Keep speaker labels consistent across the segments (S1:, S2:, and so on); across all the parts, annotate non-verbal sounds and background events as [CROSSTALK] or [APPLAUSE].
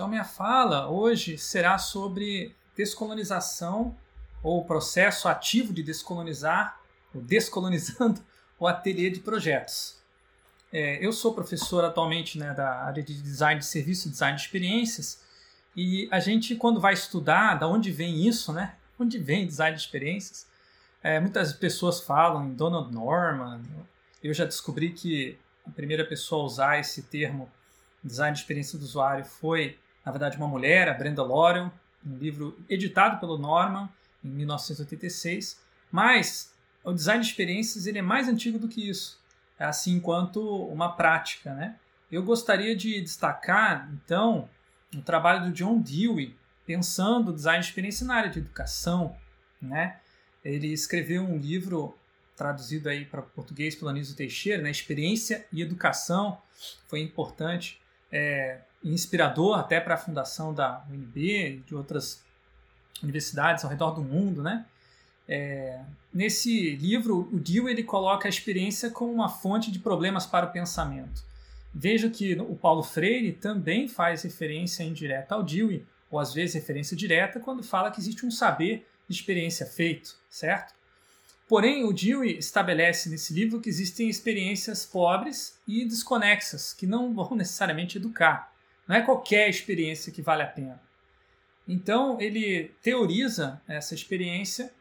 S1: Então, minha fala hoje será sobre descolonização ou processo ativo de descolonizar, ou descolonizando o ateliê de projetos. É, eu sou professor atualmente né, da área de design de serviço, design de experiências, e a gente, quando vai estudar da onde vem isso, né? Onde vem design de experiências? É, muitas pessoas falam em Donald Norman. Eu já descobri que a primeira pessoa a usar esse termo design de experiência do usuário foi, na verdade, uma mulher, a Brenda Laurel, um livro editado pelo Norman em 1986. Mas o design de experiências ele é mais antigo do que isso, assim quanto uma prática, né? Eu gostaria de destacar, então, o trabalho do John Dewey, pensando o design de experiência na área de educação, né? Ele escreveu um livro traduzido aí para português pelo Anísio Teixeira, né? Experiência e Educação, foi importante, é, inspirador até para a fundação da UNB e de outras universidades ao redor do mundo, né? É, nesse livro, o Dewey ele coloca a experiência como uma fonte de problemas para o pensamento. Vejo que o Paulo Freire também faz referência indireta ao Dewey, ou às vezes referência direta, quando fala que existe um saber de experiência feito, certo? Porém, o Dewey estabelece nesse livro que existem experiências pobres e desconexas, que não vão [LAUGHS] necessariamente educar. Não é qualquer experiência que vale a pena. Então, ele teoriza essa experiência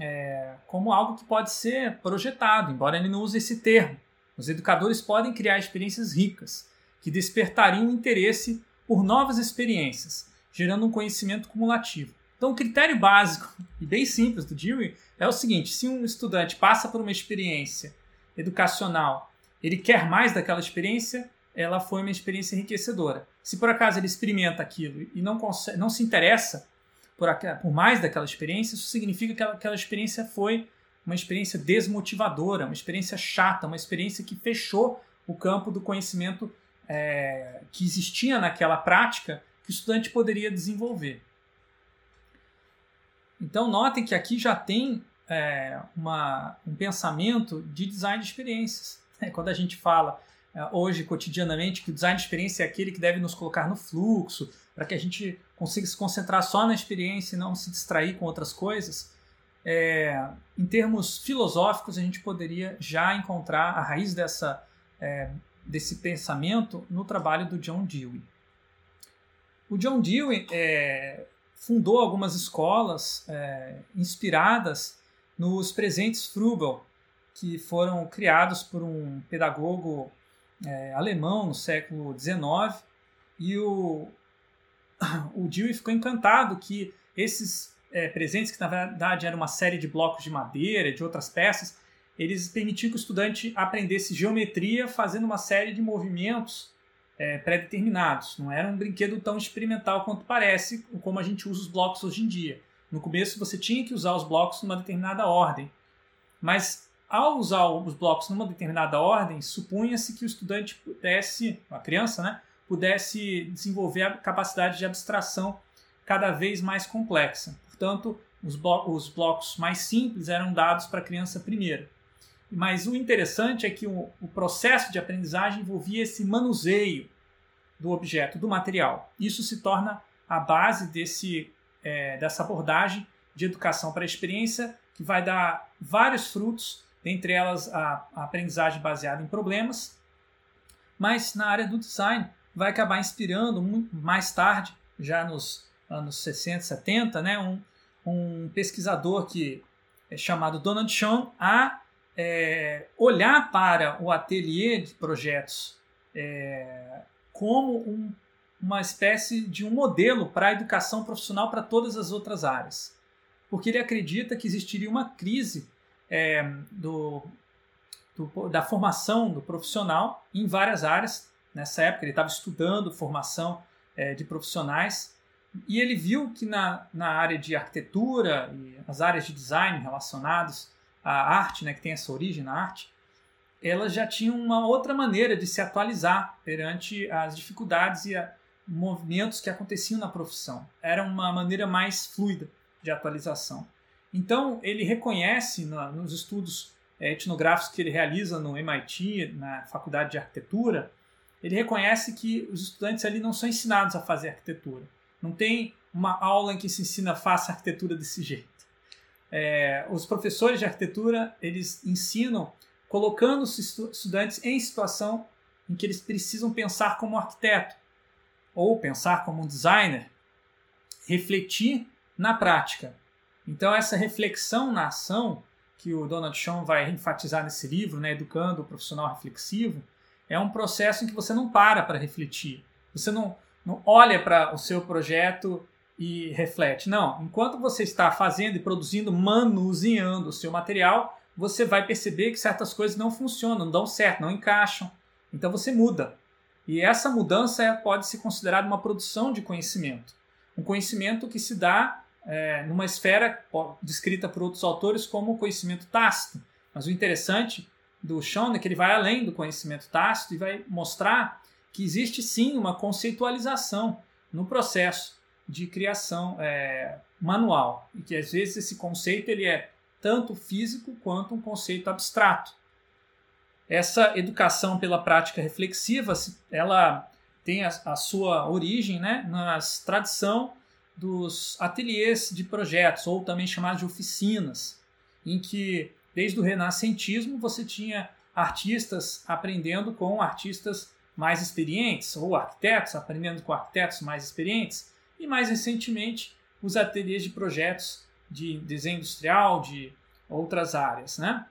S1: é, como algo que pode ser projetado, embora ele não use esse termo. Os educadores podem criar experiências ricas, que despertariam interesse por novas experiências, gerando um conhecimento cumulativo. Então, o critério básico e bem simples do Dewey é o seguinte: se um estudante passa por uma experiência educacional, ele quer mais daquela experiência, ela foi uma experiência enriquecedora. Se por acaso ele experimenta aquilo e não, consegue, não se interessa por, por mais daquela experiência, isso significa que aquela, experiência foi uma experiência desmotivadora, uma experiência chata, uma experiência que fechou o campo do conhecimento é, que existia naquela prática que o estudante poderia desenvolver. Então, notem que aqui já tem é, uma, um pensamento de design de experiências. [LAUGHS] Quando a gente fala é, hoje, cotidianamente, que o design de experiência é aquele que deve nos colocar no fluxo, para que a gente consiga se concentrar só na experiência e não se distrair com outras coisas, é, em termos filosóficos, a gente poderia já encontrar a raiz dessa, é, desse pensamento no trabalho do John Dewey. O John Dewey é, fundou algumas escolas é, inspiradas nos presentes Frugal, que foram criados por um pedagogo é, alemão no século XIX, e o, o Dewey ficou encantado que esses é, presentes, que na verdade era uma série de blocos de madeira, de outras peças, eles permitiam que o estudante aprendesse geometria fazendo uma série de movimentos é, pré-determinados. Não era um brinquedo tão experimental quanto parece, como a gente usa os blocos hoje em dia. No começo você tinha que usar os blocos numa determinada ordem, mas ao usar os blocos numa determinada ordem, supunha-se que o estudante pudesse, a criança, né, pudesse desenvolver a capacidade de abstração cada vez mais complexa. Portanto, os, os blocos mais simples eram dados para a criança primeiro. Mas o interessante é que o, o, processo de aprendizagem envolvia esse manuseio do objeto, do material. Isso se torna a base desse, é, dessa abordagem de educação para a experiência, que vai dar vários frutos, dentre elas a, a aprendizagem baseada em problemas, mas na área do design vai acabar inspirando mais tarde, já nos anos 60, 70, né, um, um pesquisador que é chamado Donald Sean a é, olhar para o ateliê de projetos é, como um, uma espécie de um modelo para a educação profissional para todas as outras áreas. Porque ele acredita que existiria uma crise é, do, do, da formação do profissional em várias áreas. Nessa época, ele estava estudando formação é, de profissionais e ele viu que na, na área de arquitetura e as áreas de design relacionadas à arte, né, que tem essa origem na arte, elas já tinham uma outra maneira de se atualizar perante as dificuldades e a, movimentos que aconteciam na profissão. Era uma maneira mais fluida de atualização. Então, ele reconhece na, nos estudos é, etnográficos que ele realiza no MIT, na Faculdade de Arquitetura, ele reconhece que os estudantes ali não são ensinados a fazer arquitetura. Não tem uma aula em que se ensina faça arquitetura desse jeito. É, os professores de arquitetura eles ensinam colocando os estudantes em situação em que eles precisam pensar como arquiteto ou pensar como um designer, refletir na prática. Então essa reflexão na ação que o Donald Schoen vai enfatizar nesse livro, né, Educando o Profissional Reflexivo, é um processo em que você não para para refletir. Você não, não olha para o seu projeto e reflete. Não, enquanto você está fazendo e produzindo, manuseando o seu material, você vai perceber que certas coisas não funcionam, não dão certo, não encaixam. Então você muda. E essa mudança pode ser considerada uma produção de conhecimento. Um conhecimento que se dá é, numa esfera descrita por outros autores como conhecimento tácito. Mas o interessante do Sean é que ele vai além do conhecimento tácito e vai mostrar que existe sim uma conceitualização no processo de criação é, manual e que às vezes esse conceito ele é tanto físico quanto um conceito abstrato. Essa educação pela prática reflexiva, ela tem a, a sua origem né, na tradição dos ateliês de projetos, ou também chamados de oficinas, em que, desde o renascentismo, você tinha artistas aprendendo com artistas mais experientes, ou arquitetos aprendendo com arquitetos mais experientes, e mais recentemente os ateliês de projetos de desenho industrial, de outras áreas. Né?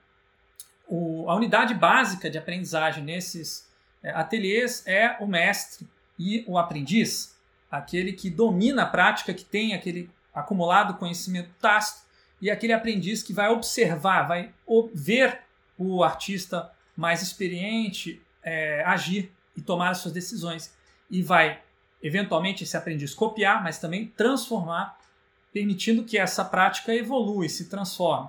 S1: O, a unidade básica de aprendizagem nesses é, ateliês é o mestre e o aprendiz aquele que domina a prática, que tem aquele acumulado conhecimento tácito, e aquele aprendiz que vai observar, vai ver o artista mais experiente é, agir e tomar as suas decisões. E vai, eventualmente, esse aprendiz copiar, mas também transformar, permitindo que essa prática evolua e se transforme.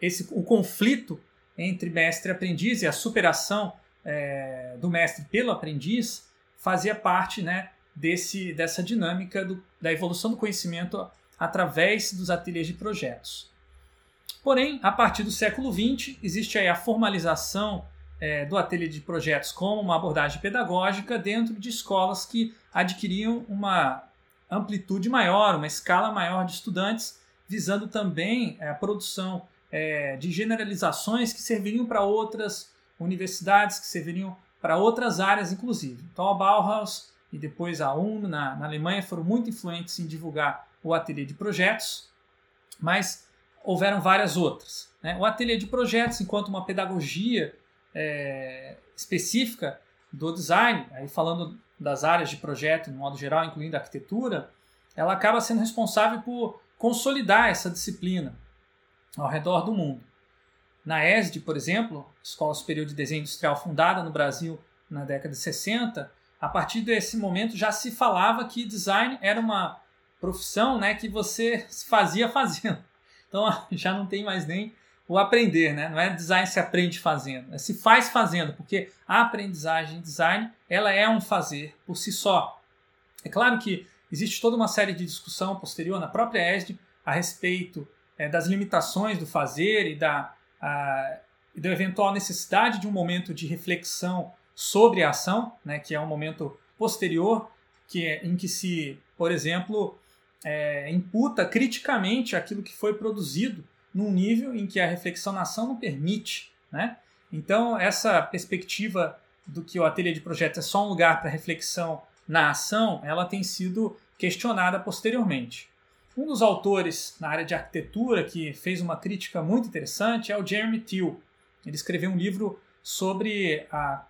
S1: Esse, o conflito entre mestre e aprendiz e a superação é, do mestre pelo aprendiz fazia parte né, desse, dessa dinâmica do, da evolução do conhecimento através dos ateliês de projetos. Porém, a partir do século XX, existe aí a formalização é, do ateliê de projetos como uma abordagem pedagógica dentro de escolas que adquiriam uma amplitude maior, uma escala maior de estudantes, visando também é, a produção é, de generalizações que serviriam para outras universidades, que serviriam para outras áreas, inclusive. Então, a Bauhaus e depois a UNO na, na Alemanha foram muito influentes em divulgar o ateliê de projetos, mas houveram várias outras. Né? O ateliê de projetos, enquanto uma pedagogia é, específica do design, aí falando das áreas de projeto, no modo geral, incluindo a arquitetura, ela acaba sendo responsável por consolidar essa disciplina ao redor do mundo. Na ESD, por exemplo, Escola Superior de Desenho Industrial fundada no Brasil na década de 60, a partir desse momento já se falava que design era uma profissão né, que você fazia fazendo. Então [LAUGHS] já não tem mais nem o aprender, né? Não é design se aprende fazendo, é se faz fazendo, porque a aprendizagem em design ela é um fazer por si só. É claro que existe toda uma série de discussão posterior na própria ESD a respeito é, das limitações do fazer e da, a, e da eventual necessidade de um momento de reflexão sobre a ação, né, que é um momento posterior, que é, em que se, por exemplo, é, imputa criticamente aquilo que foi produzido num nível em que a reflexão na ação não permite. Né? Então, essa perspectiva do que o ateliê de projeto é só um lugar para reflexão na ação, ela tem sido questionada posteriormente. Um dos autores na área de arquitetura que fez uma crítica muito interessante é o Jeremy Till. Ele escreveu um livro sobre a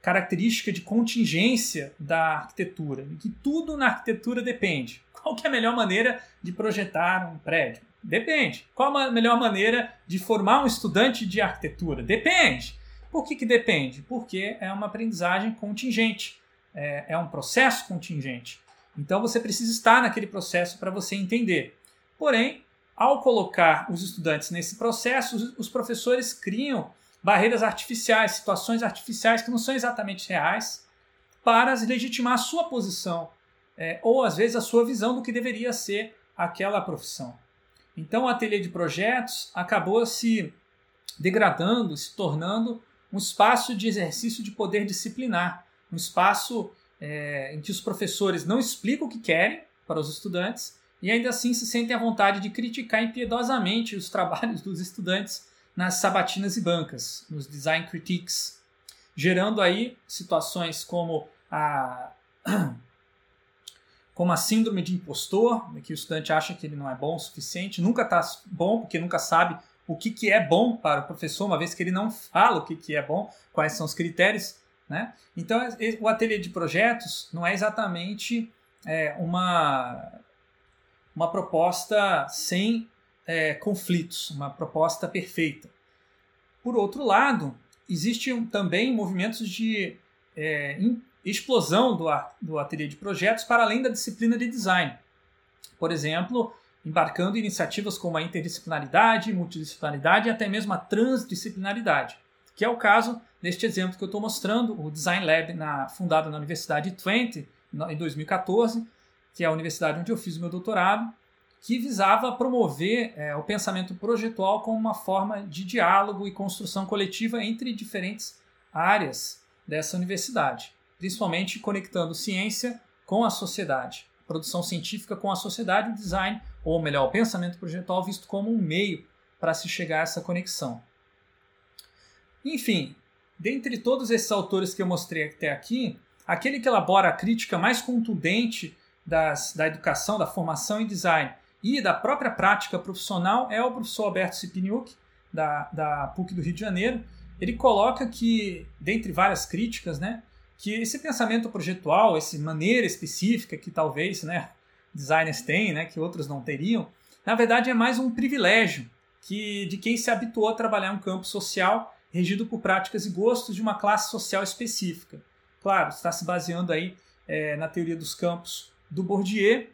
S1: característica de contingência da arquitetura, que tudo na arquitetura depende. Qual é a melhor maneira de projetar um prédio? Depende. Qual a melhor maneira de formar um estudante de arquitetura? Depende. Por que, que depende? Porque é uma aprendizagem contingente, é, é um processo contingente. Então você precisa estar naquele processo para você entender. Porém, ao colocar os estudantes nesse processo, os professores criam barreiras artificiais, situações artificiais que não são exatamente reais, para legitimar a sua posição, é, ou às vezes a sua visão do que deveria ser aquela profissão. Então o ateliê de projetos acabou se degradando, se tornando um espaço de exercício de poder disciplinar, um espaço é, em que os professores não explicam o que querem para os estudantes e ainda assim se sentem à vontade de criticar impiedosamente os [LAUGHS] trabalhos dos estudantes nas sabatinas e bancas, nos design critiques, gerando aí situações como a [CLEARS THROAT] como a síndrome de impostor, que o estudante acha que ele não é bom o suficiente, nunca está bom porque nunca sabe o que, que é bom para o professor, uma vez que ele não fala o que, que é bom, quais são os critérios. Né? Então, o ateliê de projetos não é exatamente é, uma, uma proposta sem é, conflitos, uma proposta perfeita. Por outro lado, existem também movimentos de é, explosão do, do ateliê de projetos para além da disciplina de design. Por exemplo, embarcando em iniciativas como a interdisciplinaridade, multidisciplinaridade e até mesmo a transdisciplinaridade, que é o caso neste exemplo que eu estou mostrando, o Design Lab na, fundado na Universidade Twente em 2014, que é a universidade onde eu fiz o meu doutorado, que visava promover é, o pensamento projetual como uma forma de diálogo e construção coletiva entre diferentes áreas dessa universidade, principalmente conectando ciência com a sociedade, produção científica com a sociedade, o design, ou melhor, o pensamento projetual visto como um meio para se chegar a essa conexão. Enfim, dentre todos esses autores que eu mostrei até aqui, aquele que elabora a crítica mais contundente das, da educação, da formação em design e da própria prática profissional é o professor Alberto Cipiniuk, da, da PUC do Rio de Janeiro. Ele coloca que, dentre várias críticas, né, que esse pensamento projetual, essa maneira específica que talvez né, designers têm, né, que outros não teriam, na verdade é mais um privilégio que de quem se habituou a trabalhar um campo social regido por práticas e gostos de uma classe social específica. Claro, está se baseando aí é, na teoria dos campos do Bourdieu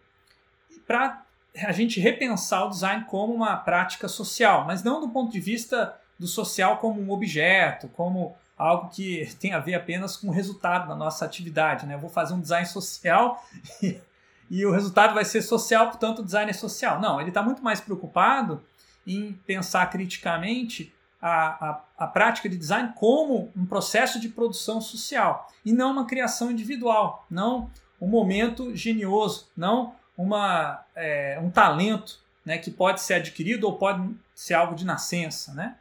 S1: para a gente repensar o design como uma prática social, mas não do ponto de vista do social como um objeto, como algo que [LAUGHS] tem a ver apenas com o resultado da nossa atividade. Né? Eu vou fazer um design social [LAUGHS] e, e o resultado vai ser social, portanto o design é social. Não, ele está muito mais preocupado em pensar criticamente a, a, a, prática de design como um processo de produção social e não uma criação individual, não um momento genioso, não uma, é, um talento né, que pode ser adquirido ou pode ser algo de nascença. Né?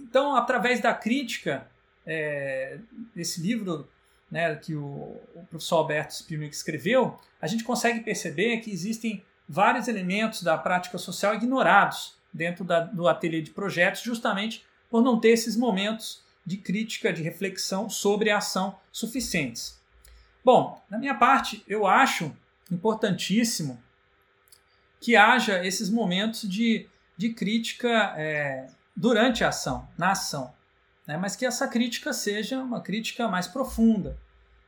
S1: Então, através da crítica é, desse livro né, que o, o professor Alberto Spirmick escreveu, a gente consegue perceber que existem vários elementos da prática social ignorados dentro da, do ateliê de projetos, justamente por não ter esses momentos de crítica, de reflexão sobre a ação suficientes. Bom, na minha parte, eu acho importantíssimo que haja esses momentos de, de crítica é, durante a ação, na ação, né? mas que essa crítica seja uma crítica mais profunda.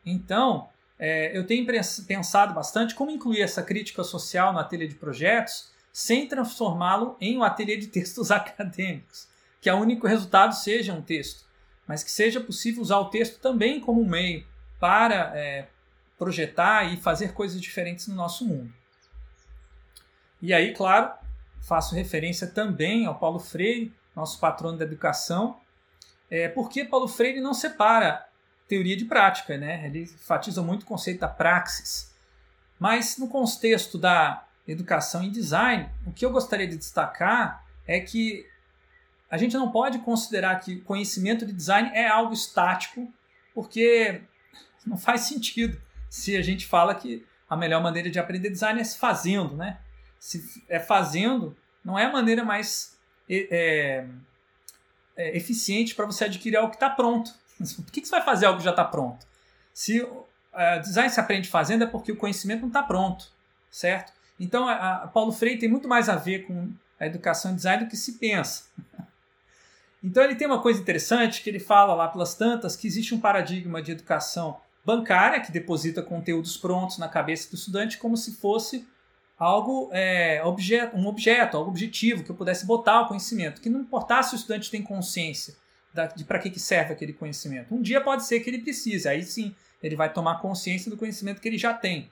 S1: Então, é, eu tenho pensado bastante como incluir essa crítica social no ateliê de projetos sem transformá-lo em um ateliê de textos [LAUGHS] acadêmicos, que o único resultado seja um texto, mas que seja possível usar o texto também como um meio para é, projetar e fazer coisas diferentes no nosso mundo. E aí, claro, faço referência também ao Paulo Freire, nosso patrono da educação, é, porque Paulo Freire não separa teoria de prática, né? ele enfatiza muito o conceito da praxis. Mas no contexto da educação e design, o que eu gostaria de destacar é que a gente não pode considerar que conhecimento de design é algo estático, porque não faz sentido se a gente fala que a melhor maneira de aprender design é se fazendo, né? Se é fazendo, não é a maneira mais é, é, eficiente para você adquirir algo que está pronto. Por que, que você vai fazer algo que já está pronto? Se é, design se aprende fazendo é porque o conhecimento não está pronto, certo? Então, a, a Paulo Freire tem muito mais a ver com a educação e design do que se pensa. [LAUGHS] Então, ele tem uma coisa interessante que ele fala lá pelas tantas que existe um paradigma de educação bancária, que deposita conteúdos prontos na cabeça do estudante como se fosse algo, é, objeto, um objeto, algo objetivo, que eu pudesse botar o conhecimento, que não importasse se o estudante tem consciência de para que, que serve aquele conhecimento. Um dia pode ser que ele precise, aí sim ele vai tomar consciência do conhecimento que ele já tem.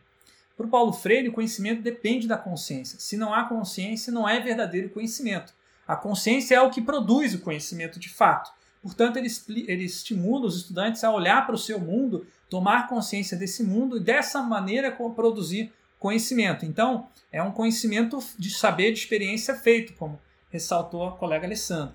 S1: Para o Paulo Freire, o conhecimento depende da consciência. Se não há consciência, não é verdadeiro conhecimento. A consciência é o que produz o conhecimento de fato. Portanto, ele, ele estimula os estudantes a olhar para o seu mundo tomar consciência desse mundo e dessa maneira produzir conhecimento. Então, é um conhecimento de saber, de experiência feito, como ressaltou a colega Alessandra.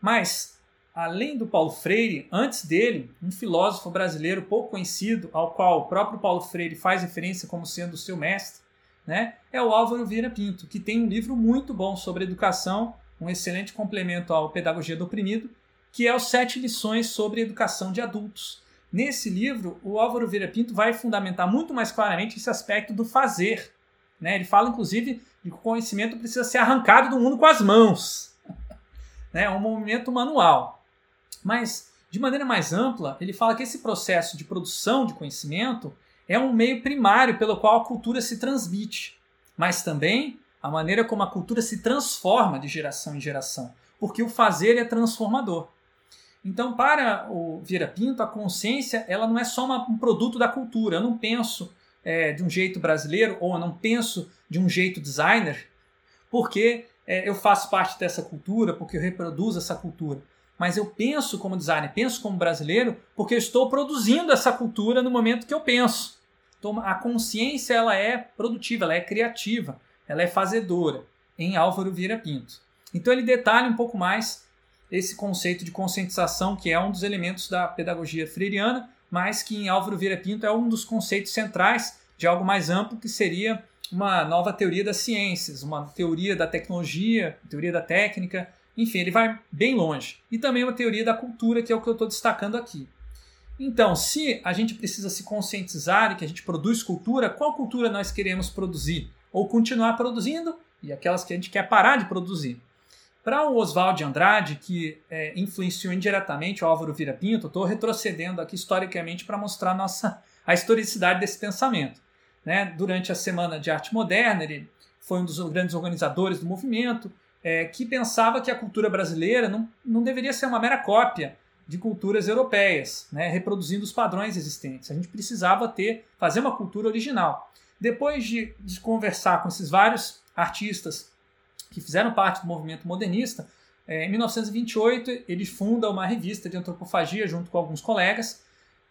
S1: Mas, além do Paulo Freire, antes dele, um filósofo brasileiro pouco conhecido, ao qual o próprio Paulo Freire faz referência como sendo o seu mestre, né, é o Álvaro Vieira Pinto, que tem um livro muito bom sobre educação, um excelente complemento ao Pedagogia do Oprimido, que é os Sete Lições sobre Educação de Adultos. Nesse livro, o Álvaro Vieira Pinto vai fundamentar muito mais claramente esse aspecto do fazer. Né? Ele fala, inclusive, de que o conhecimento precisa ser arrancado do mundo com as mãos. [LAUGHS] né? É um movimento manual. Mas, de maneira mais ampla, ele fala que esse processo de produção de conhecimento é um meio primário pelo qual a cultura se transmite, mas também a maneira como a cultura se transforma de geração em geração, porque o fazer é transformador. Então, para o Vieira Pinto, a consciência ela não é só uma, um produto da cultura. Eu não penso é, de um jeito brasileiro ou eu não penso de um jeito designer porque é, eu faço parte dessa cultura, porque eu reproduzo essa cultura. Mas eu penso como designer, penso como brasileiro, porque eu estou produzindo essa cultura no momento que eu penso. Então, a consciência ela é produtiva, ela é criativa, ela é fazedora, em Álvaro Vieira Pinto. Então ele detalha um pouco mais esse conceito de conscientização, que é um dos elementos da pedagogia freiriana, mas que em Álvaro Vieira Pinto é um dos conceitos centrais de algo mais amplo, que seria uma nova teoria das ciências, uma teoria da tecnologia, teoria da técnica, enfim, ele vai bem longe. E também uma teoria da cultura, que é o que eu estou destacando aqui. Então, se a gente precisa se conscientizar e que a gente produz cultura, qual cultura nós queremos produzir? Ou continuar produzindo e aquelas que a gente quer parar de produzir? Para o Oswald de Andrade, que é, influenciou indiretamente o Álvaro Vira Pinto, estou retrocedendo aqui historicamente para mostrar nossa, a historicidade desse pensamento. Né? Durante a Semana de Arte Moderna, ele foi um dos grandes organizadores do movimento, é, que pensava que a cultura brasileira não, não deveria ser uma mera cópia de culturas europeias, né? reproduzindo os padrões existentes. A gente precisava ter, fazer uma cultura original. Depois de, de conversar com esses vários artistas que fizeram parte do movimento modernista, é, em 1928 ele funda uma revista de antropofagia junto com alguns colegas,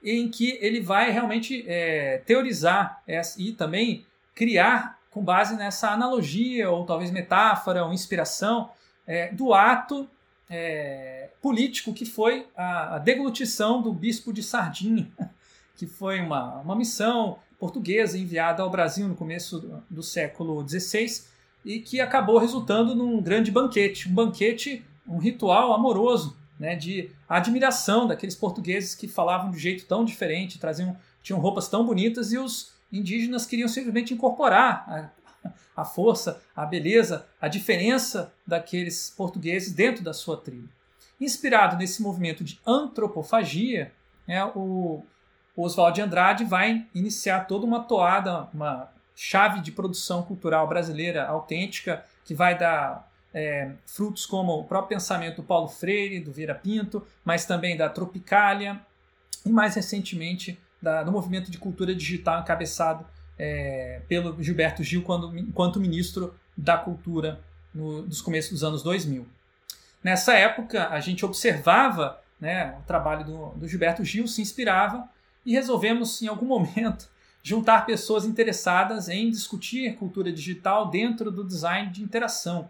S1: em que ele vai realmente é, teorizar e também criar com base nessa analogia ou talvez metáfora ou inspiração é, do ato é, político que foi a, a, deglutição do bispo de Sardinha, [LAUGHS] que foi uma, uma missão portuguesa enviada ao Brasil no começo do, do século XVI e que acabou resultando num grande banquete, um banquete, um ritual amoroso, né, de admiração daqueles portugueses que falavam de jeito tão diferente, traziam, tinham roupas tão bonitas e os indígenas queriam simplesmente incorporar a, a força, a beleza, a diferença daqueles portugueses dentro da sua tribo. Inspirado nesse movimento de antropofagia, né, o Oswald de Andrade vai iniciar toda uma toada, uma chave de produção cultural brasileira autêntica, que vai dar é, frutos como o próprio pensamento do Paulo Freire, do Vieira Pinto, mas também da Tropicália e mais recentemente da, do movimento de cultura digital encabeçado é, pelo Gilberto Gil quando, enquanto ministro da Cultura no, nos começos dos anos 2000. Nessa época, a gente observava né, o trabalho do, do Gilberto Gil, se inspirava e resolvemos, em algum momento, juntar pessoas interessadas em discutir cultura digital dentro do design de interação,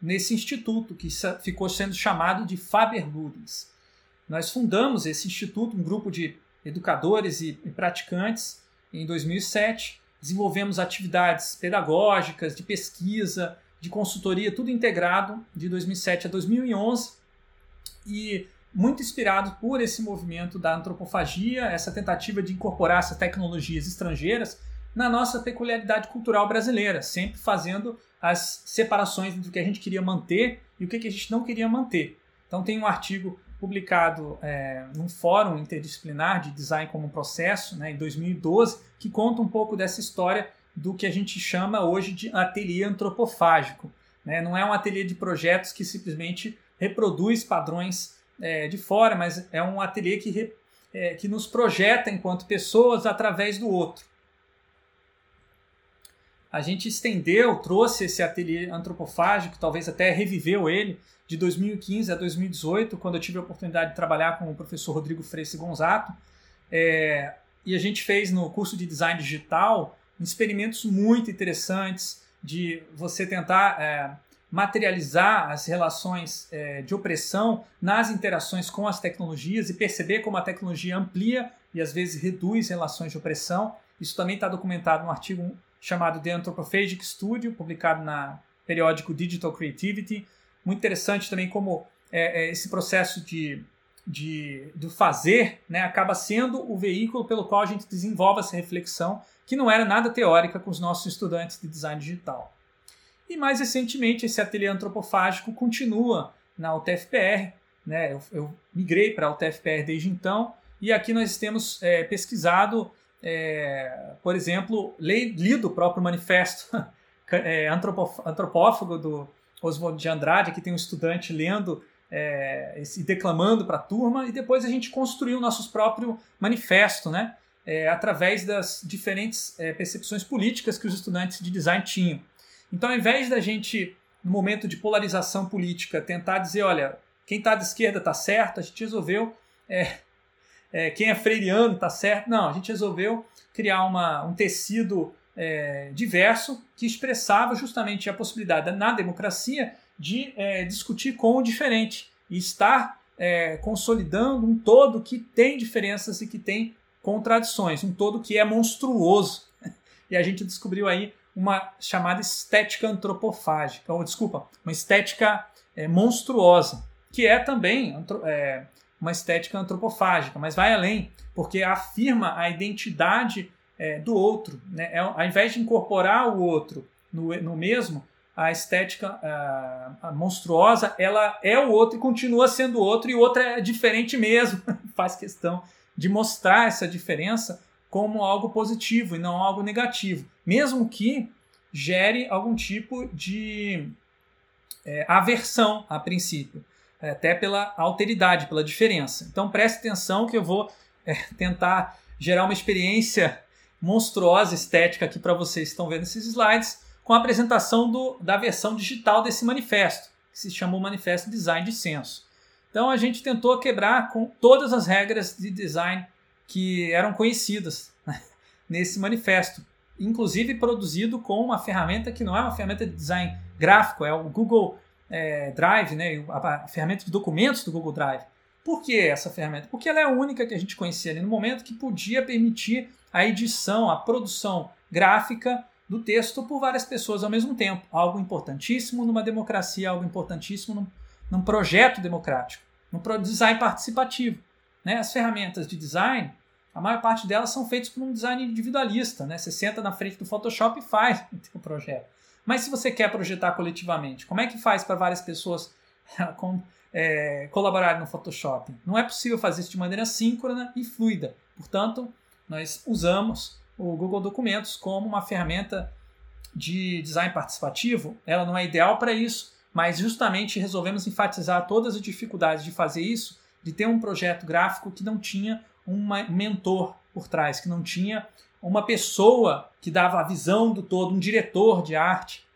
S1: nesse instituto que ficou sendo chamado de Faber Ludens. Nós fundamos esse instituto, um grupo de educadores e praticantes, em 2007. Desenvolvemos atividades pedagógicas, de pesquisa, de consultoria, tudo integrado de 2007 a 2011. E muito inspirado por esse movimento da antropofagia, essa tentativa de incorporar essas tecnologias estrangeiras na nossa peculiaridade cultural brasileira, sempre fazendo as separações entre o que a gente queria manter e o que a gente não queria manter. Então tem um artigo publicado é, num fórum interdisciplinar de design como um processo, né, em 2012, que conta um pouco dessa história do que a gente chama hoje de ateliê antropofágico. Né? Não é um ateliê de projetos que simplesmente reproduz padrões é, de fora, mas é um ateliê que, é, que nos projeta enquanto pessoas através do outro. A gente estendeu, trouxe esse ateliê antropofágico, talvez até reviveu ele, de 2015 a 2018, quando eu tive a oportunidade de trabalhar com o professor Rodrigo Freixo Gonzato, É, e a gente fez no curso de design digital experimentos muito interessantes de você tentar é, materializar as relações é, de opressão nas interações com as tecnologias e perceber como a tecnologia amplia e às vezes reduz relações de opressão. Isso também está documentado no artigo chamado The Anthropophagic Studio, publicado na periódico Digital Creativity. Muito interessante também como é, é, esse processo de, de, do fazer né, acaba sendo o veículo pelo qual a gente desenvolve essa reflexão, que não era nada teórica com os nossos estudantes de design digital. E mais recentemente, esse ateliê antropofágico continua na UTFPR. Né? Eu, eu migrei para a UTFPR desde então, e aqui nós temos é, pesquisado, é, por exemplo, lido o próprio manifesto [LAUGHS] é, antropófago do Oswald de Andrade, aqui tem um estudante lendo é, e declamando para a turma, e depois a gente construiu o nosso próprio manifesto, né? É, através das diferentes é, percepções políticas que os estudantes de design tinham. Então, ao invés da gente, no momento de polarização política, tentar dizer, olha, quem está de esquerda está certo, a gente resolveu, é, é, quem é freiriano está certo. Não, a gente resolveu criar uma, um tecido é, diverso que expressava justamente a possibilidade na democracia de é, discutir com o diferente e estar é, consolidando um todo que tem diferenças e que tem contradições, um todo que é monstruoso. [LAUGHS] E a gente descobriu aí uma chamada estética antropofágica, ou desculpa, uma estética é, monstruosa, que é também é, uma estética antropofágica, mas vai além, porque afirma a identidade é, do outro. Né? É, ao invés de incorporar o outro no, no mesmo, a estética a, a monstruosa ela é o outro e continua sendo o outro, e o outro é diferente mesmo. [LAUGHS] Faz questão de mostrar essa diferença como algo positivo e não algo negativo, mesmo que gere algum tipo de é, aversão a princípio, até pela alteridade, pela diferença. Então preste atenção que eu vou é, tentar gerar uma experiência monstruosa estética aqui para vocês que estão vendo esses slides, com a apresentação do, da versão digital desse manifesto, que se chamou Manifesto Design de Senso. Então a gente tentou quebrar com todas as regras de design que eram conhecidas né, [LAUGHS] nesse manifesto, inclusive produzido com uma ferramenta que não é uma ferramenta de design gráfico, é o Google é, Drive, né, a, ferramenta de documentos do Google Drive. Por que essa ferramenta? Porque ela é a única que a gente conhecia ali no momento que podia permitir a edição, a produção gráfica do texto por várias pessoas ao mesmo tempo. Algo importantíssimo numa democracia, algo importantíssimo num, num projeto democrático, num design participativo. Né? As ferramentas de design, a maior parte delas são feitas por um design individualista. Né? Você senta na frente do Photoshop e faz [LAUGHS] o projeto. Mas se você quer projetar coletivamente, como é que faz para várias pessoas [LAUGHS] é, colaborarem no Photoshop? Não é possível fazer isso de maneira síncrona e fluida. Portanto, nós usamos o Google Documentos como uma ferramenta de design participativo. Ela não é ideal para isso, mas justamente resolvemos enfatizar todas as dificuldades de fazer isso, de ter um projeto gráfico que não tinha um mentor por trás, que não tinha uma pessoa que dava a visão do todo, um diretor de arte.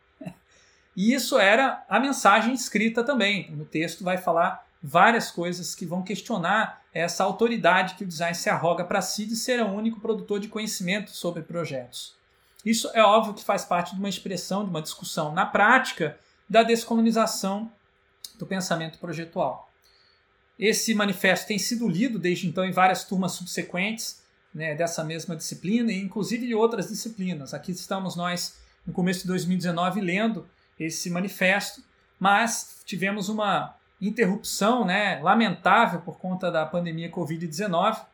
S1: E isso era a mensagem escrita também. No texto vai falar várias coisas que vão questionar essa autoridade que o design se arroga para si de ser o único produtor de conhecimento sobre projetos. Isso é óbvio que faz parte de uma expressão, de uma discussão na prática da descolonização do pensamento projetual. Esse manifesto tem sido lido desde então em várias turmas subsequentes né, dessa mesma disciplina, e inclusive de outras disciplinas. Aqui estamos nós, no começo de 2019, lendo esse manifesto, mas tivemos uma interrupção né, lamentável por conta da pandemia Covid-19,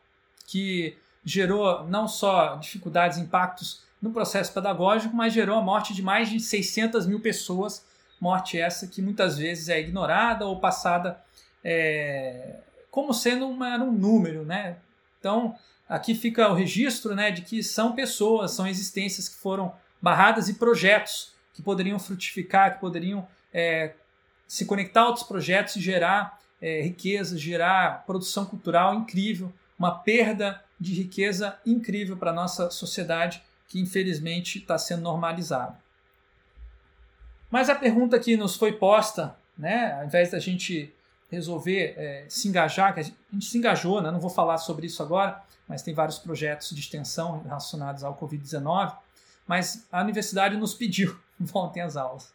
S1: que gerou não só dificuldades e impactos no processo pedagógico, mas gerou a morte de mais de 600 mil pessoas, morte essa que muitas vezes é ignorada ou passada é, como sendo uma, um número. Né? Então, aqui fica o registro né, de que são pessoas, são existências que foram barradas e projetos que poderiam frutificar, que poderiam é, se conectar a outros projetos e gerar é, riqueza, gerar produção cultural incrível, uma perda de riqueza incrível para a nossa sociedade que infelizmente está sendo normalizada. Mas a pergunta que nos foi posta, né, ao invés da gente resolver é, se engajar, que a gente se engajou, né, não vou falar sobre isso agora, mas tem vários projetos de extensão relacionados ao Covid-19. Mas a universidade nos pediu, [LAUGHS] voltem às aulas.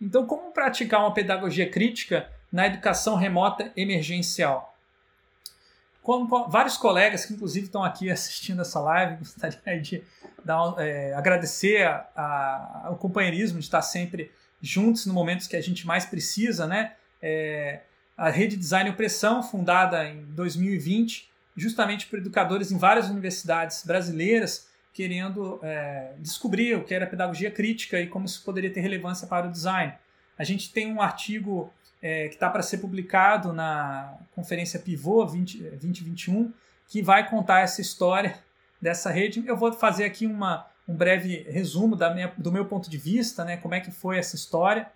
S1: Então, como praticar uma pedagogia crítica na educação remota emergencial? Como vários colegas que inclusive estão aqui [LAUGHS] assistindo essa live, gostaria de dar, é, agradecer a, a, o companheirismo de estar sempre juntos no momentos que a gente mais precisa, né? É, a Rede Design Opressão, fundada em 2020, justamente por educadores em várias universidades brasileiras, querendo é, descobrir o que era pedagogia crítica e como isso poderia ter relevância para o design. A gente tem um artigo é, que está para ser publicado na conferência Pivô 20, 2021, que vai contar essa história dessa rede. Eu vou fazer aqui uma, um breve resumo minha, do meu ponto de vista, né, como é que foi essa história.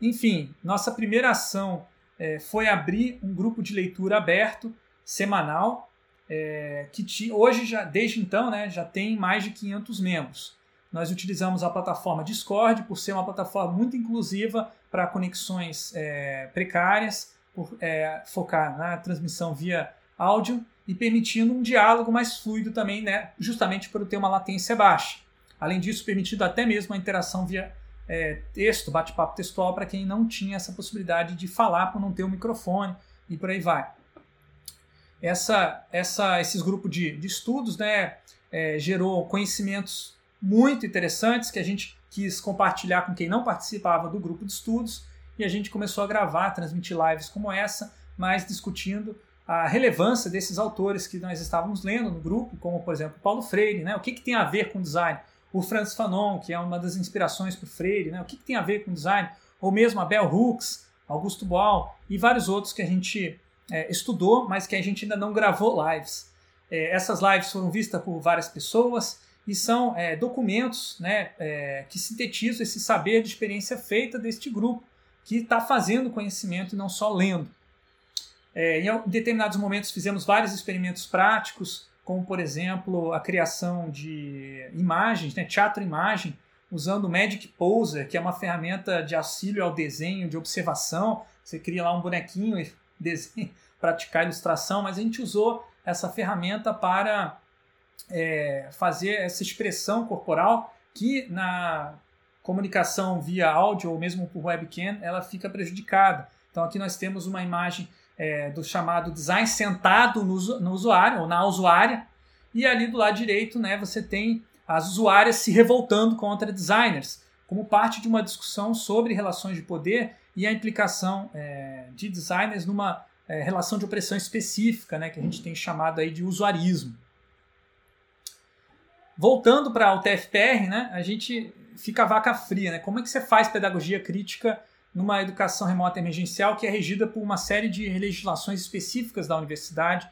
S1: Enfim, nossa primeira ação é, foi abrir um grupo de leitura aberto, semanal, é, que hoje, já, desde então, né, já tem mais de 500 membros. Nós utilizamos a plataforma Discord por ser uma plataforma muito inclusiva para conexões é, precárias, por é, focar na transmissão via áudio e permitindo um diálogo mais fluido também, né, justamente por ter uma latência baixa. Além disso, permitindo até mesmo a interação via é, texto, bate-papo textual para quem não tinha essa possibilidade de falar por não ter o um microfone e por aí vai essa, essa, esses grupos de, de estudos né, é, gerou conhecimentos muito interessantes que a gente quis compartilhar com quem não participava do grupo de estudos e a gente começou a gravar, transmitir lives como essa, mas discutindo a relevância desses autores que nós estávamos lendo no grupo, como por exemplo Paulo Freire, né? o que, que tem a ver com design? O Francis Fanon, que é uma das inspirações para o Freire, né? o que, que tem a ver com design? Ou mesmo a Bell Hooks, Augusto Boal e vários outros que a gente é, estudou, mas que a gente ainda não gravou lives. É, essas lives foram vistas por várias pessoas e são é, documentos né, é, que sintetizam esse saber de experiência feita deste grupo, que está fazendo conhecimento e não só lendo. É, em determinados momentos fizemos vários experimentos práticos, como por exemplo a criação de imagens, né, teatro-imagem, usando o Magic Poser, que é uma ferramenta de auxílio ao desenho, de observação. Você cria lá um bonequinho e [LAUGHS] desenho, praticar ilustração, mas a gente usou essa ferramenta para é, fazer essa expressão corporal que na comunicação via áudio ou mesmo por webcam ela fica prejudicada. Então aqui nós temos uma imagem é, do chamado design sentado no, no usuário ou na usuária e ali do lado direito né, você tem as usuárias se revoltando contra designers como parte de uma discussão sobre relações de poder e a implicação é, de designers numa é, relação de opressão específica, né, que a gente tem chamado aí de usuarismo. Voltando para o TFPR, né, a gente fica vaca fria. Né? Como é que você faz pedagogia crítica numa educação remota emergencial que é regida por uma série de legislações específicas da universidade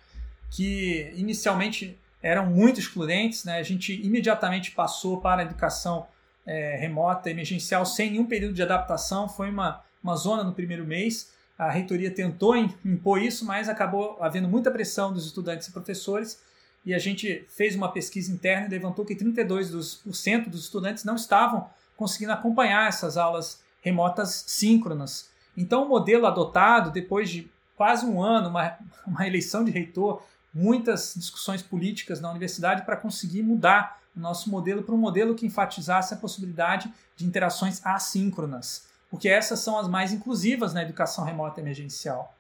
S1: que inicialmente eram muito excludentes. Né? A gente imediatamente passou para a educação é, remota emergencial sem nenhum período de adaptação. Foi uma uma zona no primeiro mês. A reitoria tentou impor isso, mas acabou havendo muita pressão dos estudantes e professores. E a gente fez uma pesquisa interna e levantou que 32% dos estudantes não estavam conseguindo acompanhar essas aulas remotas síncronas. Então, o modelo adotado, depois de quase um ano, uma, [LAUGHS] uma eleição de reitor, muitas discussões políticas na universidade para conseguir mudar o nosso modelo para um modelo que enfatizasse a possibilidade de interações assíncronas porque essas são as mais inclusivas na educação remota emergencial.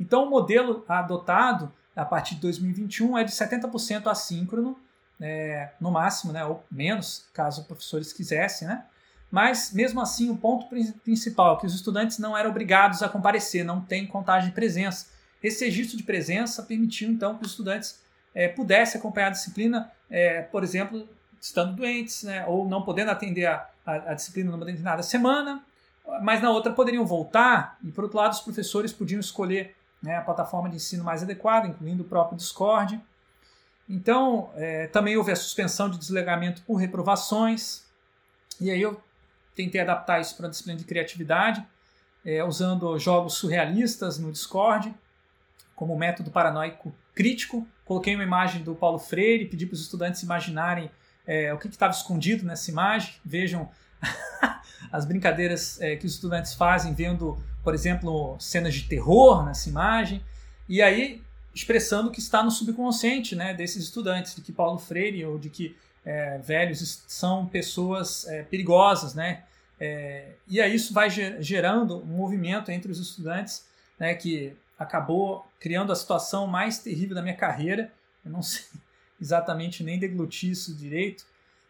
S1: Então, o modelo adotado a partir de 2021 é de 70% assíncrono, é, no máximo, né, ou menos, caso professores quisessem, né? Mas, mesmo assim, o ponto principal é que os estudantes não eram obrigados a comparecer, não tem contagem de presença. Esse registro de presença permitiu, então, que os estudantes é, pudessem acompanhar a disciplina, é, por exemplo, estando doentes, né, ou não podendo atender a, a, a disciplina numa determinada semana, mas na outra poderiam voltar, e por outro lado, os professores podiam escolher né, a plataforma de ensino mais adequada, incluindo o próprio Discord. Então, é, também houve a suspensão de desligamento por reprovações, e aí eu tentei adaptar isso para a disciplina de criatividade, é, usando jogos surrealistas no Discord, como método paranoico crítico. Coloquei uma imagem do Paulo Freire, pedi para os estudantes imaginarem é, o que estava escondido nessa imagem. Vejam [LAUGHS] as brincadeiras é, que os estudantes fazem vendo, por exemplo, cenas de terror nessa imagem. E aí expressando o que está no subconsciente né, desses estudantes, de que Paulo Freire ou de que é, velhos são pessoas é, perigosas, né? É, e aí isso vai gerando um movimento entre os estudantes, né, que acabou criando a situação mais terrível da minha carreira. Eu não [LAUGHS] sei exatamente nem deglutir isso direito,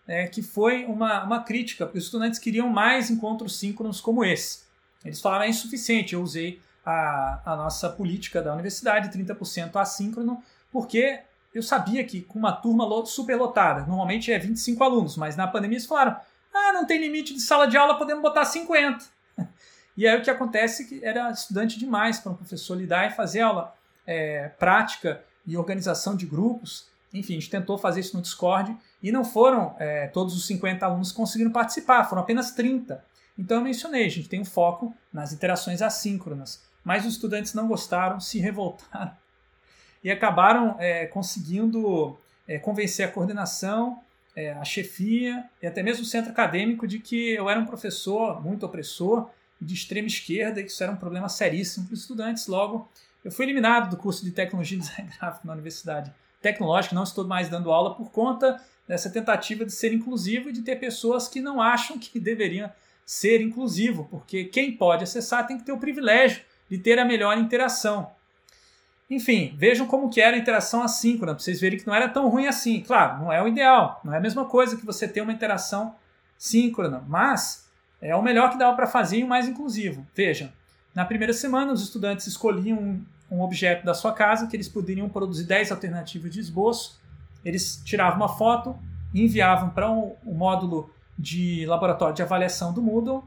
S1: é, que foi uma, uma crítica, porque os estudantes queriam mais encontros síncronos como esse. Eles falaram é insuficiente, eu usei a, a nossa política da universidade, 30% assíncrono, porque eu sabia que com uma turma superlotada, normalmente é 25 alunos, mas na pandemia eles falaram, ah, não tem limite de sala de aula, podemos botar 50. [LAUGHS] E aí o que acontece é que era estudante demais para um professor lidar e fazer aula é, prática e organização de grupos. Enfim, a gente tentou fazer isso no Discord e não foram é, todos os 50 alunos que conseguiram participar, foram apenas 30. Então eu mencionei, a gente tem um foco nas interações assíncronas. Mas os estudantes não gostaram, se revoltaram e acabaram é, conseguindo é, convencer a coordenação, é, a chefia e até mesmo o centro acadêmico de que eu era um professor muito opressor, de extrema esquerda, e que isso era um problema seríssimo para os estudantes. Logo, eu fui eliminado do curso de tecnologia e design [LAUGHS] gráfico na Universidade Tecnológica, não estou mais dando aula por conta dessa tentativa de ser inclusivo e de ter pessoas que não acham que deveriam ser inclusivo, porque quem pode acessar tem que ter o privilégio de ter a melhor interação. Enfim, vejam como que era a interação assíncrona, para vocês verem que não era tão ruim assim. Claro, não é o ideal, não é a mesma coisa que você ter uma interação síncrona, mas é o melhor que dava para fazer e o mais inclusivo. Vejam, na primeira semana os estudantes escolhiam um, um objeto da sua casa que eles poderiam produzir 10 alternativas de esboço, eles tiravam uma foto, enviavam para o um, um módulo de laboratório de avaliação do Moodle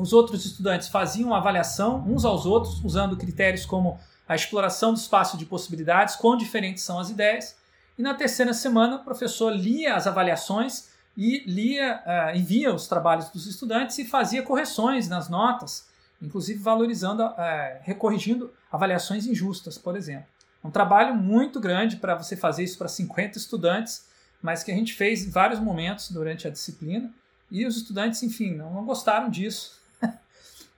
S1: os outros estudantes faziam avaliação uns aos outros, usando critérios como a exploração do espaço de possibilidades, quão diferentes são as ideias. E na terceira semana, o professor lia as avaliações e lia uh, e via os trabalhos dos estudantes e fazia correções nas notas, inclusive valorizando, uh, recorrigindo avaliações injustas, por exemplo. Um trabalho muito grande para você fazer isso para 50 estudantes, mas que a gente fez em vários momentos durante a disciplina. E os estudantes, enfim, não, não gostaram disso.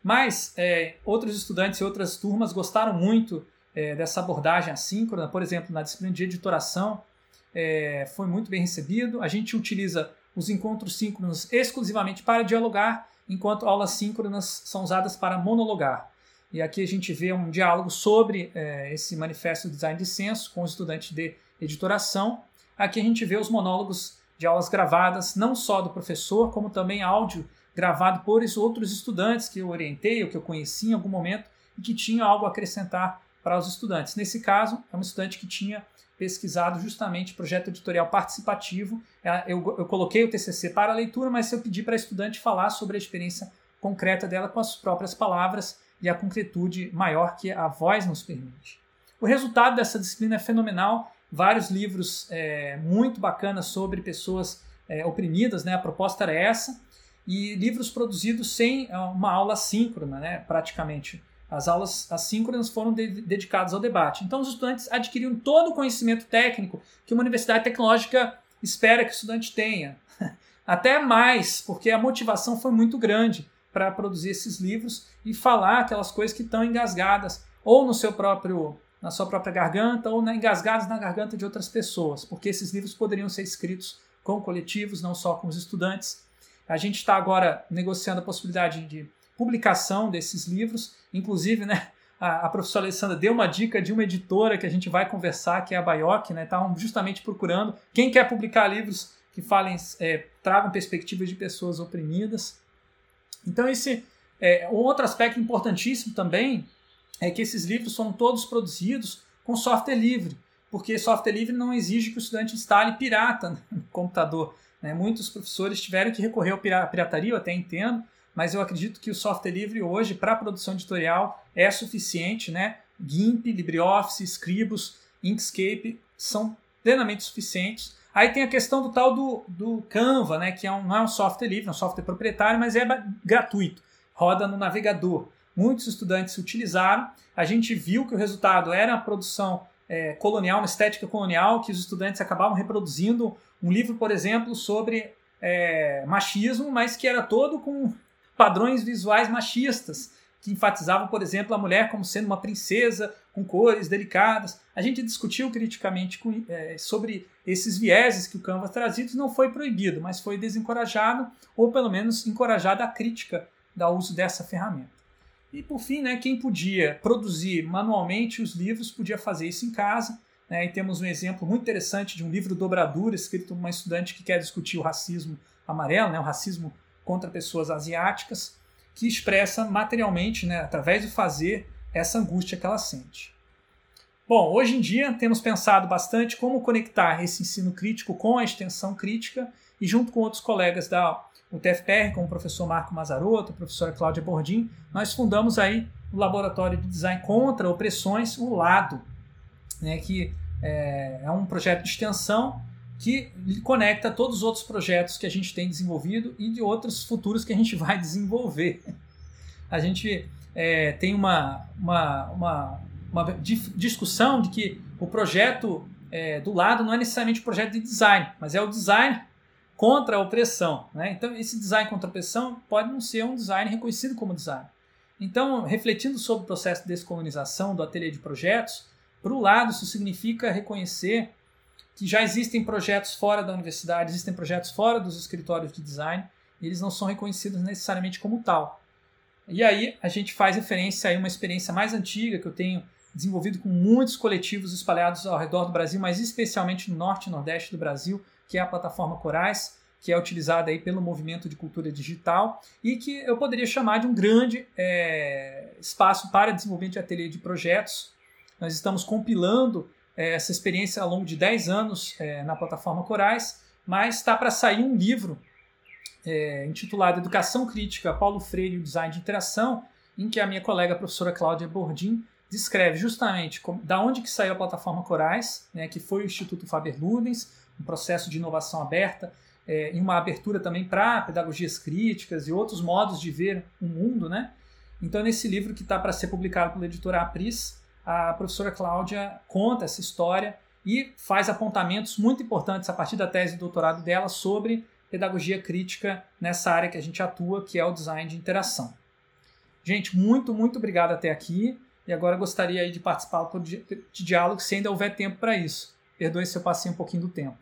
S1: Mas é, outros estudantes e outras turmas gostaram muito é, dessa abordagem assíncrona, por exemplo, na disciplina de editoração, é, foi muito bem recebido. A gente utiliza os encontros síncronos exclusivamente para dialogar, enquanto aulas síncronas são usadas para monologar. E aqui a gente vê um diálogo sobre é, esse manifesto de design de senso com os estudantes de editoração. Aqui a gente vê os monólogos de aulas gravadas, não só do professor, como também áudio gravado por outros estudantes que eu orientei ou que eu conheci em algum momento e que tinham algo a acrescentar para os estudantes. Nesse caso, é um estudante que tinha pesquisado justamente projeto editorial participativo. Eu, eu coloquei o TCC para leitura, mas eu pedi para a estudante falar sobre a experiência concreta dela com as próprias palavras e a concretude maior que a voz nos permite. O resultado dessa disciplina é fenomenal. Vários livros é, muito bacanas sobre pessoas é, oprimidas, né? A proposta era essa e livros produzidos sem é, uma aula síncrona, né, praticamente. As aulas assíncronas foram de dedicadas ao debate. Então, os estudantes adquiriram todo o conhecimento técnico que uma universidade tecnológica espera que o estudante tenha. [LAUGHS] Até mais, porque a motivação foi muito grande para produzir esses livros e falar aquelas coisas que estão engasgadas ou no seu próprio na sua própria garganta ou na, engasgadas na garganta de outras pessoas, porque esses livros poderiam ser escritos com coletivos, não só com os estudantes. A gente está agora negociando a possibilidade de publicação desses livros, inclusive, né? A, professora Alessandra deu uma dica de uma editora que a gente vai conversar, que é a Baioc, né? Estavam justamente procurando quem quer publicar livros que falem, é, tragam perspectivas de pessoas oprimidas. Então, esse é um outro aspecto importantíssimo também é que esses livros são todos produzidos com software livre, porque software livre não exige que o estudante instale pirata no [LAUGHS] computador. Né? Muitos professores tiveram que recorrer ao pirataria, eu até entendo, mas eu acredito que o software livre hoje para produção editorial é suficiente, né? GIMP, LibreOffice, Scribus, Inkscape são plenamente suficientes. Aí tem a questão do tal do, do Canva, né? Que é um, não é um software livre, é um software proprietário, mas é gratuito, roda no navegador. Muitos estudantes utilizaram, a gente viu que o resultado era a produção é, colonial, uma estética colonial, que os estudantes acabavam reproduzindo um livro, por exemplo, sobre é, machismo, mas que era todo com padrões visuais machistas, que enfatizavam, por exemplo, a mulher como sendo uma princesa com cores delicadas. A gente discutiu criticamente com, é, sobre esses vieses que o Canva trazia, não foi proibido, mas foi desencorajado, ou pelo menos encorajada a crítica do uso dessa ferramenta. E por fim, né, quem podia produzir manualmente os livros podia fazer isso em casa. Né, e temos um exemplo muito interessante de um livro dobradura escrito por uma estudante que quer discutir o racismo amarelo, né, o racismo contra pessoas asiáticas que expressa materialmente, né, através do fazer, essa angústia que ela sente. Bom, hoje em dia temos pensado bastante como conectar esse ensino crítico com a extensão crítica e junto com outros colegas da UTFPR, como o professor Marco Mazarotto, a professora Cláudia Bordim, nós fundamos aí o Laboratório de Design contra Opressões, o LADO, né, que é, é um projeto de extensão que conecta todos os outros projetos que a gente tem desenvolvido e de outros futuros que a gente [LAUGHS] vai desenvolver. A gente é, tem uma, uma, uma, uma, discussão de que o projeto é, do lado não é necessariamente um projeto de design, mas é o design contra a opressão. Né? Então, esse design contra a opressão pode não ser um design reconhecido como design. Então, refletindo sobre o processo de descolonização do ateliê de projetos, para o lado, isso significa reconhecer que já existem projetos fora da universidade, existem projetos fora dos escritórios de design, e eles não são reconhecidos necessariamente como tal. E aí a gente faz referência a uma experiência mais antiga que eu tenho desenvolvido com muitos coletivos espalhados ao redor do Brasil, mas especialmente no norte e nordeste do Brasil, que é a plataforma Corais, que é utilizada aí pelo movimento de cultura digital e que eu poderia chamar de um grande é, espaço para desenvolvimento de ateliê de projetos. Nós estamos compilando é, essa experiência ao longo de 10 anos é, na plataforma Corais, mas está para sair um livro é, intitulado Educação Crítica, Paulo Freire e o Design de Interação, em que a minha colega a professora Cláudia Bordim descreve justamente como, da onde que saiu a plataforma Corais, né, que foi o Instituto Faber-Ludens, um processo de inovação aberta, é, em uma abertura também para pedagogias críticas e outros modos de ver o mundo, né? Então, nesse livro que está para ser publicado pela editora Apris, a professora Cláudia conta essa história e faz apontamentos muito importantes a partir da tese de doutorado dela sobre pedagogia crítica nessa área que a gente atua, que é o design de interação. Gente, muito, muito obrigado até aqui. E agora gostaria de participar de diálogo se ainda houver tempo para isso. Perdoe se eu passei um pouquinho do tempo.